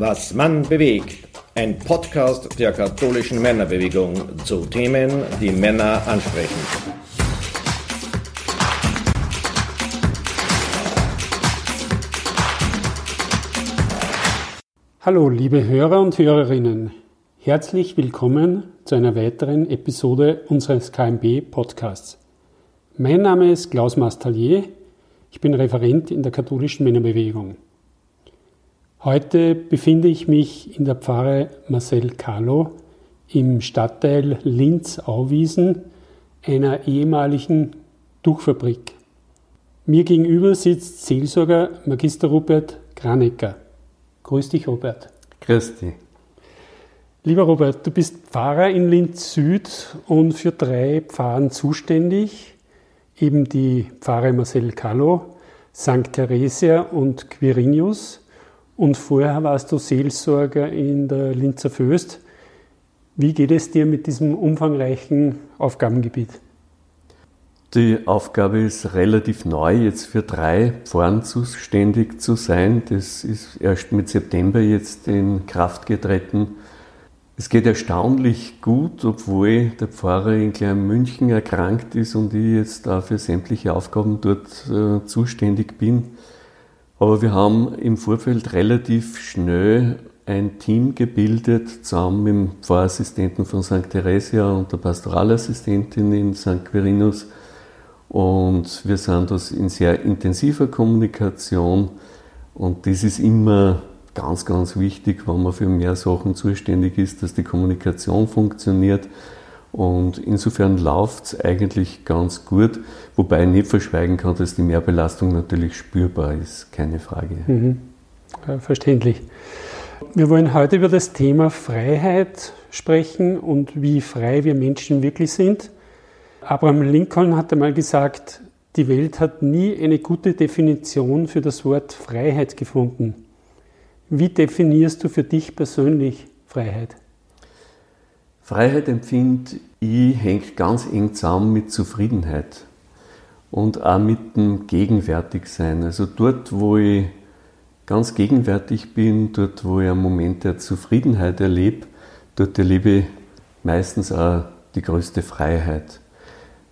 Was Mann bewegt. Ein Podcast der katholischen Männerbewegung zu Themen, die Männer ansprechen. Hallo, liebe Hörer und Hörerinnen. Herzlich willkommen zu einer weiteren Episode unseres KMB-Podcasts. Mein Name ist Klaus Mastalier. Ich bin Referent in der katholischen Männerbewegung. Heute befinde ich mich in der Pfarre Marcel Carlo im Stadtteil Linz-Auwiesen, einer ehemaligen Tuchfabrik. Mir gegenüber sitzt Seelsorger Magister Robert Granecker. Grüß dich, Robert. Grüß dich. Lieber Robert, du bist Pfarrer in Linz Süd und für drei Pfarren zuständig, eben die Pfarre Marcel Carlo, St. Theresia und Quirinius. Und vorher warst du Seelsorger in der Linzer Föst. Wie geht es dir mit diesem umfangreichen Aufgabengebiet? Die Aufgabe ist relativ neu, jetzt für drei Pfarren zuständig zu sein. Das ist erst mit September jetzt in Kraft getreten. Es geht erstaunlich gut, obwohl der Pfarrer in Klein München erkrankt ist und ich jetzt da für sämtliche Aufgaben dort äh, zuständig bin. Aber wir haben im Vorfeld relativ schnell ein Team gebildet, zusammen mit dem Pfarrassistenten von St. Theresia und der Pastoralassistentin in St. Quirinus. Und wir sind das in sehr intensiver Kommunikation. Und das ist immer ganz, ganz wichtig, wenn man für mehr Sachen zuständig ist, dass die Kommunikation funktioniert und insofern läuft es eigentlich ganz gut, wobei ich nicht verschweigen kann, dass die Mehrbelastung natürlich spürbar ist, keine Frage. Mhm. Ja, verständlich. Wir wollen heute über das Thema Freiheit sprechen und wie frei wir Menschen wirklich sind. Abraham Lincoln hat einmal gesagt, die Welt hat nie eine gute Definition für das Wort Freiheit gefunden. Wie definierst du für dich persönlich Freiheit? Freiheit empfinde ich hängt ganz eng zusammen mit Zufriedenheit und auch mit dem Gegenwärtigsein. Also dort, wo ich ganz gegenwärtig bin, dort, wo ich einen Moment der Zufriedenheit erlebe, dort erlebe ich meistens auch die größte Freiheit.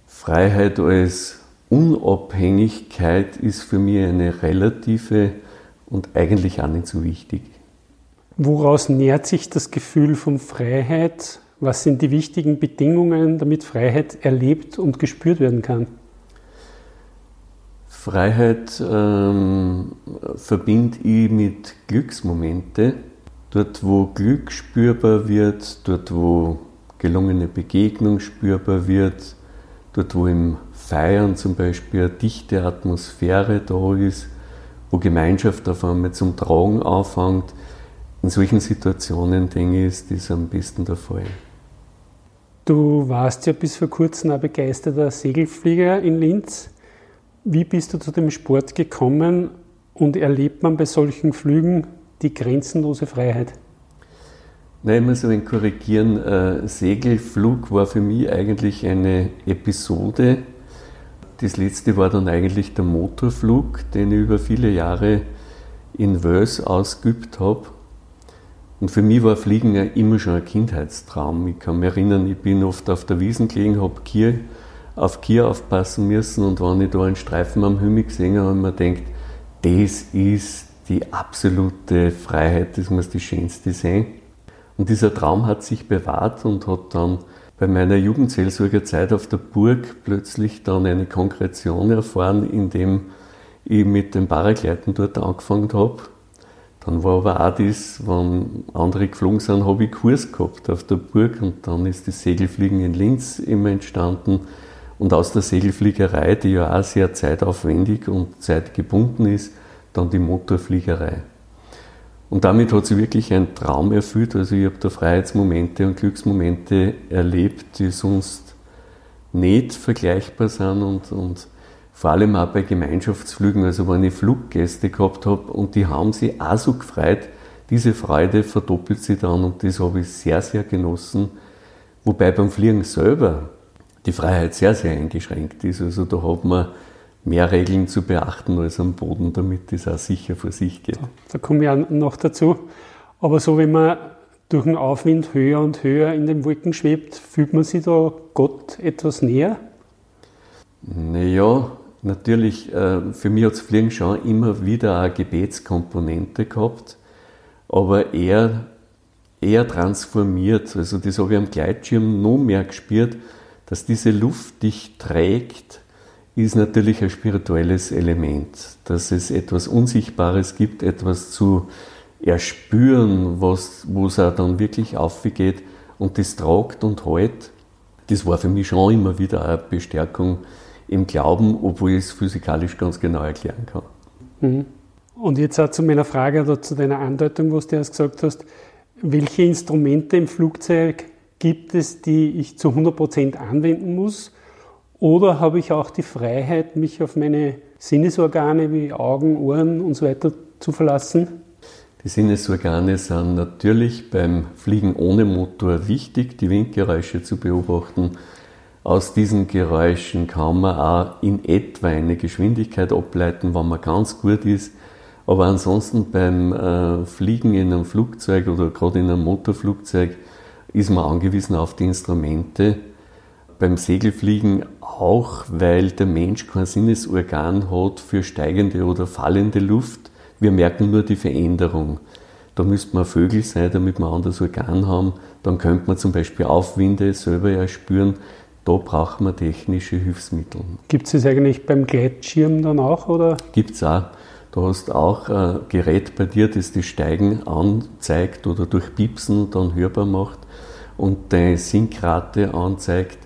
Freiheit als Unabhängigkeit ist für mich eine relative und eigentlich auch nicht so wichtig. Woraus nährt sich das Gefühl von Freiheit was sind die wichtigen Bedingungen, damit Freiheit erlebt und gespürt werden kann? Freiheit ähm, verbinde ich mit Glücksmomente. Dort, wo Glück spürbar wird, dort, wo gelungene Begegnung spürbar wird, dort, wo im Feiern zum Beispiel eine dichte Atmosphäre da ist, wo Gemeinschaft auf einmal zum Tragen anfängt. In solchen Situationen, denke ich, ist das am besten der Fall. Du warst ja bis vor kurzem ein begeisterter Segelflieger in Linz. Wie bist du zu dem Sport gekommen und erlebt man bei solchen Flügen die grenzenlose Freiheit? Nein, ich muss ein korrigieren. Äh, Segelflug war für mich eigentlich eine Episode. Das letzte war dann eigentlich der Motorflug, den ich über viele Jahre in Wels ausgeübt habe. Und für mich war Fliegen ja immer schon ein Kindheitstraum. Ich kann mich erinnern, ich bin oft auf der Wiesen gelegen, habe Kier, auf Kier aufpassen müssen und wenn ich da einen Streifen am Himmel gesehen habe, habe ich mir gedacht, das ist die absolute Freiheit, das muss die schönste sein. Und dieser Traum hat sich bewahrt und hat dann bei meiner Jugendseelsorgerzeit auf der Burg plötzlich dann eine Konkretion erfahren, indem ich mit dem Paragleiten dort angefangen habe dann war aber auch das, wenn andere geflogen sind, habe ich Kurs gehabt auf der Burg und dann ist das Segelfliegen in Linz immer entstanden. Und aus der Segelfliegerei, die ja auch sehr zeitaufwendig und zeitgebunden ist, dann die Motorfliegerei. Und damit hat sich wirklich ein Traum erfüllt. Also ich habe da Freiheitsmomente und Glücksmomente erlebt, die sonst nicht vergleichbar sind und, und vor allem auch bei Gemeinschaftsflügen, also wenn ich Fluggäste gehabt habe und die haben sich auch so gefreut, diese Freude verdoppelt sich dann und das habe ich sehr, sehr genossen. Wobei beim Fliegen selber die Freiheit sehr, sehr eingeschränkt ist. Also da hat man mehr Regeln zu beachten als am Boden, damit das auch sicher vor sich geht. Da komme ich auch noch dazu. Aber so, wenn man durch den Aufwind höher und höher in den Wolken schwebt, fühlt man sich da Gott etwas näher? Naja, natürlich, äh, für mich hat das Fliegen schon immer wieder eine Gebetskomponente gehabt, aber eher, eher transformiert. Also das habe ich am Gleitschirm noch mehr gespürt, dass diese Luft dich trägt, ist natürlich ein spirituelles Element, dass es etwas Unsichtbares gibt, etwas zu erspüren, was, wo es auch dann wirklich aufgeht und das tragt und hält. Das war für mich schon immer wieder eine Bestärkung im Glauben, obwohl ich es physikalisch ganz genau erklären kann. Mhm. Und jetzt auch zu meiner Frage oder zu deiner Andeutung, was du erst gesagt hast. Welche Instrumente im Flugzeug gibt es, die ich zu 100% anwenden muss? Oder habe ich auch die Freiheit, mich auf meine Sinnesorgane wie Augen, Ohren und so weiter zu verlassen? Die Sinnesorgane sind natürlich beim Fliegen ohne Motor wichtig, die Windgeräusche zu beobachten. Aus diesen Geräuschen kann man auch in etwa eine Geschwindigkeit ableiten, wenn man ganz gut ist. Aber ansonsten beim äh, Fliegen in einem Flugzeug oder gerade in einem Motorflugzeug ist man angewiesen auf die Instrumente. Beim Segelfliegen auch, weil der Mensch kein Sinnesorgan hat für steigende oder fallende Luft. Wir merken nur die Veränderung. Da müsste man Vögel sein, damit wir ein anderes Organ haben. Dann könnte man zum Beispiel Aufwinde selber ja spüren. Da braucht man technische Hilfsmittel. Gibt es das eigentlich beim Gleitschirm dann auch? Gibt es auch. Du hast auch ein Gerät bei dir, das das Steigen anzeigt oder durch Piepsen dann hörbar macht und deine Sinkrate anzeigt,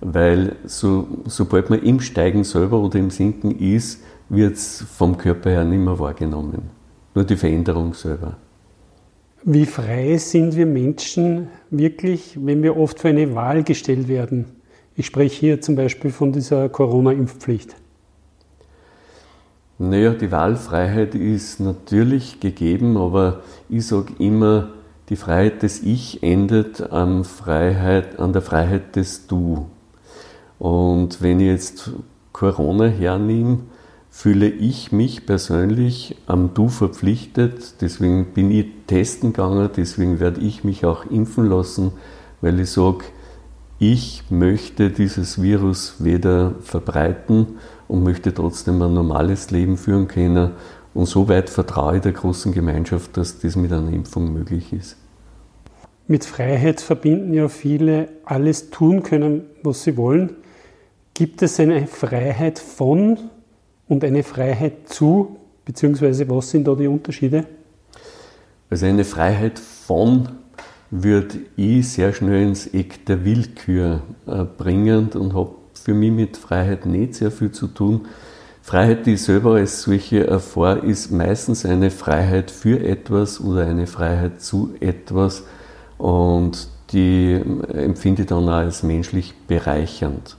weil so, sobald man im Steigen selber oder im Sinken ist, wird es vom Körper her nicht mehr wahrgenommen. Nur die Veränderung selber. Wie frei sind wir Menschen wirklich, wenn wir oft für eine Wahl gestellt werden? Ich spreche hier zum Beispiel von dieser Corona-Impfpflicht. Naja, die Wahlfreiheit ist natürlich gegeben, aber ich sage immer, die Freiheit des Ich endet an, Freiheit, an der Freiheit des Du. Und wenn ich jetzt Corona hernehme, fühle ich mich persönlich am Du verpflichtet. Deswegen bin ich testen gegangen, deswegen werde ich mich auch impfen lassen, weil ich sage, ich möchte dieses Virus weder verbreiten und möchte trotzdem ein normales Leben führen können. Und soweit vertraue ich der großen Gemeinschaft, dass das mit einer Impfung möglich ist. Mit Freiheit verbinden ja viele alles tun können, was sie wollen. Gibt es eine Freiheit von und eine Freiheit zu, beziehungsweise was sind da die Unterschiede? Also eine Freiheit von würde ich sehr schnell ins Eck der Willkür äh, bringen und habe für mich mit Freiheit nicht sehr viel zu tun. Freiheit, die ich selber als solche erfahre, ist meistens eine Freiheit für etwas oder eine Freiheit zu etwas und die empfinde ich dann auch als menschlich bereichernd.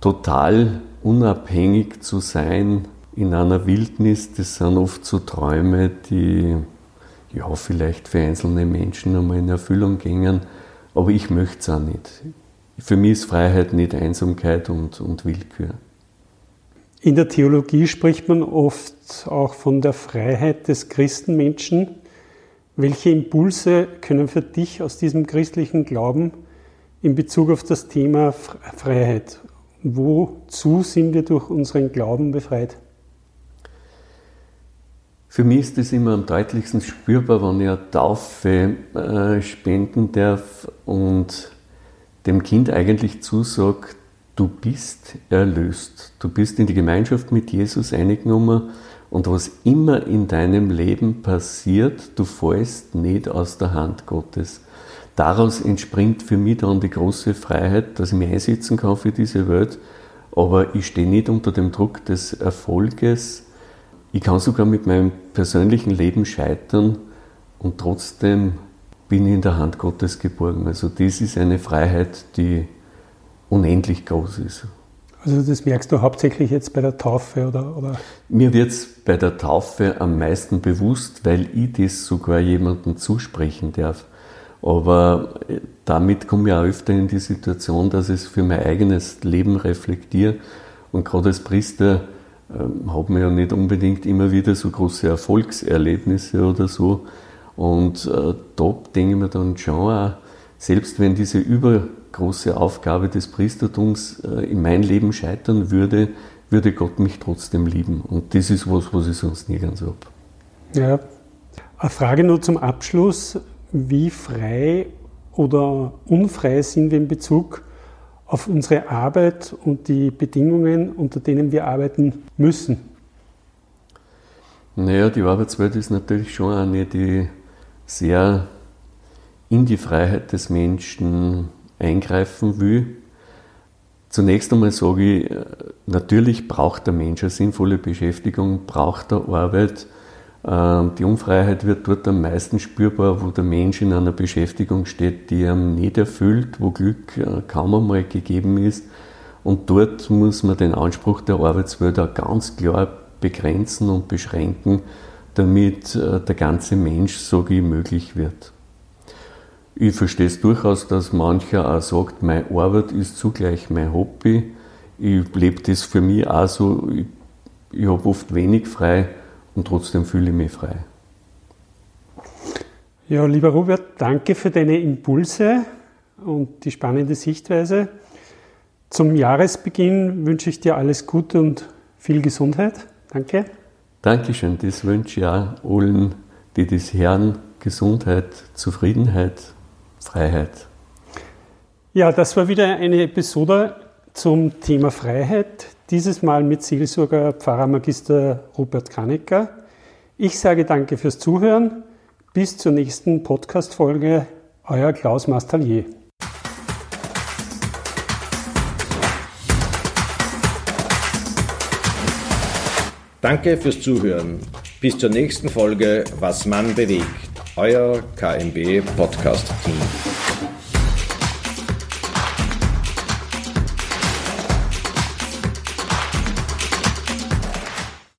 Total unabhängig zu sein in einer Wildnis, das sind oft so Träume, die ja, vielleicht für einzelne Menschen einmal in Erfüllung gingen, aber ich möchte es auch nicht. Für mich ist Freiheit nicht Einsamkeit und, und Willkür. In der Theologie spricht man oft auch von der Freiheit des Christenmenschen. Welche Impulse können für dich aus diesem christlichen Glauben in Bezug auf das Thema Freiheit? Wozu sind wir durch unseren Glauben befreit? Für mich ist es immer am deutlichsten spürbar, wenn ich eine Taufe äh, spenden darf und dem Kind eigentlich zusage, du bist erlöst. Du bist in die Gemeinschaft mit Jesus eingenommen und was immer in deinem Leben passiert, du fällst nicht aus der Hand Gottes. Daraus entspringt für mich dann die große Freiheit, dass ich mich einsetzen kann für diese Welt, aber ich stehe nicht unter dem Druck des Erfolges, ich kann sogar mit meinem persönlichen Leben scheitern und trotzdem bin ich in der Hand Gottes geborgen. Also das ist eine Freiheit, die unendlich groß ist. Also das merkst du hauptsächlich jetzt bei der Taufe, oder? oder? Mir wird es bei der Taufe am meisten bewusst, weil ich das sogar jemandem zusprechen darf. Aber äh, damit komme ich auch öfter in die Situation, dass ich es für mein eigenes Leben reflektiere. Und gerade als Priester hat man ja nicht unbedingt immer wieder so große Erfolgserlebnisse oder so. Und äh, da denke ich mir dann schon auch, selbst wenn diese übergroße Aufgabe des Priestertums äh, in mein Leben scheitern würde, würde Gott mich trotzdem lieben. Und das ist was, was ich sonst nirgends habe. Ja. Eine Frage nur zum Abschluss. Wie frei oder unfrei sind wir in Bezug auf unsere Arbeit und die Bedingungen, unter denen wir arbeiten müssen? Naja, die Arbeitswelt ist natürlich schon eine, die sehr in die Freiheit des Menschen eingreifen will. Zunächst einmal sage ich, natürlich braucht der Mensch eine sinnvolle Beschäftigung, braucht er Arbeit. Ähm, die Unfreiheit wird dort am meisten spürbar, wo der Mensch in einer Beschäftigung steht, die ihm nicht erfüllt, wo Glück äh, kaum einmal gegeben ist. Und dort muss man den Anspruch der Arbeitswelt auch ganz klar begrenzen und beschränken, damit äh, der ganze Mensch, sage ich, möglich wird. Ich verstehe es durchaus, dass mancher auch sagt, meine Arbeit ist zugleich mein Hobby. Ich lebe das für mich auch so. Ich, ich habe oft wenig frei und trotzdem fühle ich mich frei. Ja, lieber Robert, danke für deine Impulse und die spannende Sichtweise. Zum Jahresbeginn wünsche ich dir alles Gute und viel Gesundheit. Danke. Dankeschön, das wünsche ich auch allen, die das hören, Gesundheit, Zufriedenheit, Freiheit. Ja, das war wieder eine Episode zum Thema Freiheit, dieses Mal mit Seelsorger Pfarrermagister Robert Kanecker. Ich sage danke fürs Zuhören. Bis zur nächsten Podcast-Folge. Euer Klaus Mastallier. Danke fürs Zuhören. Bis zur nächsten Folge Was Mann bewegt. Euer KMB Podcast Team.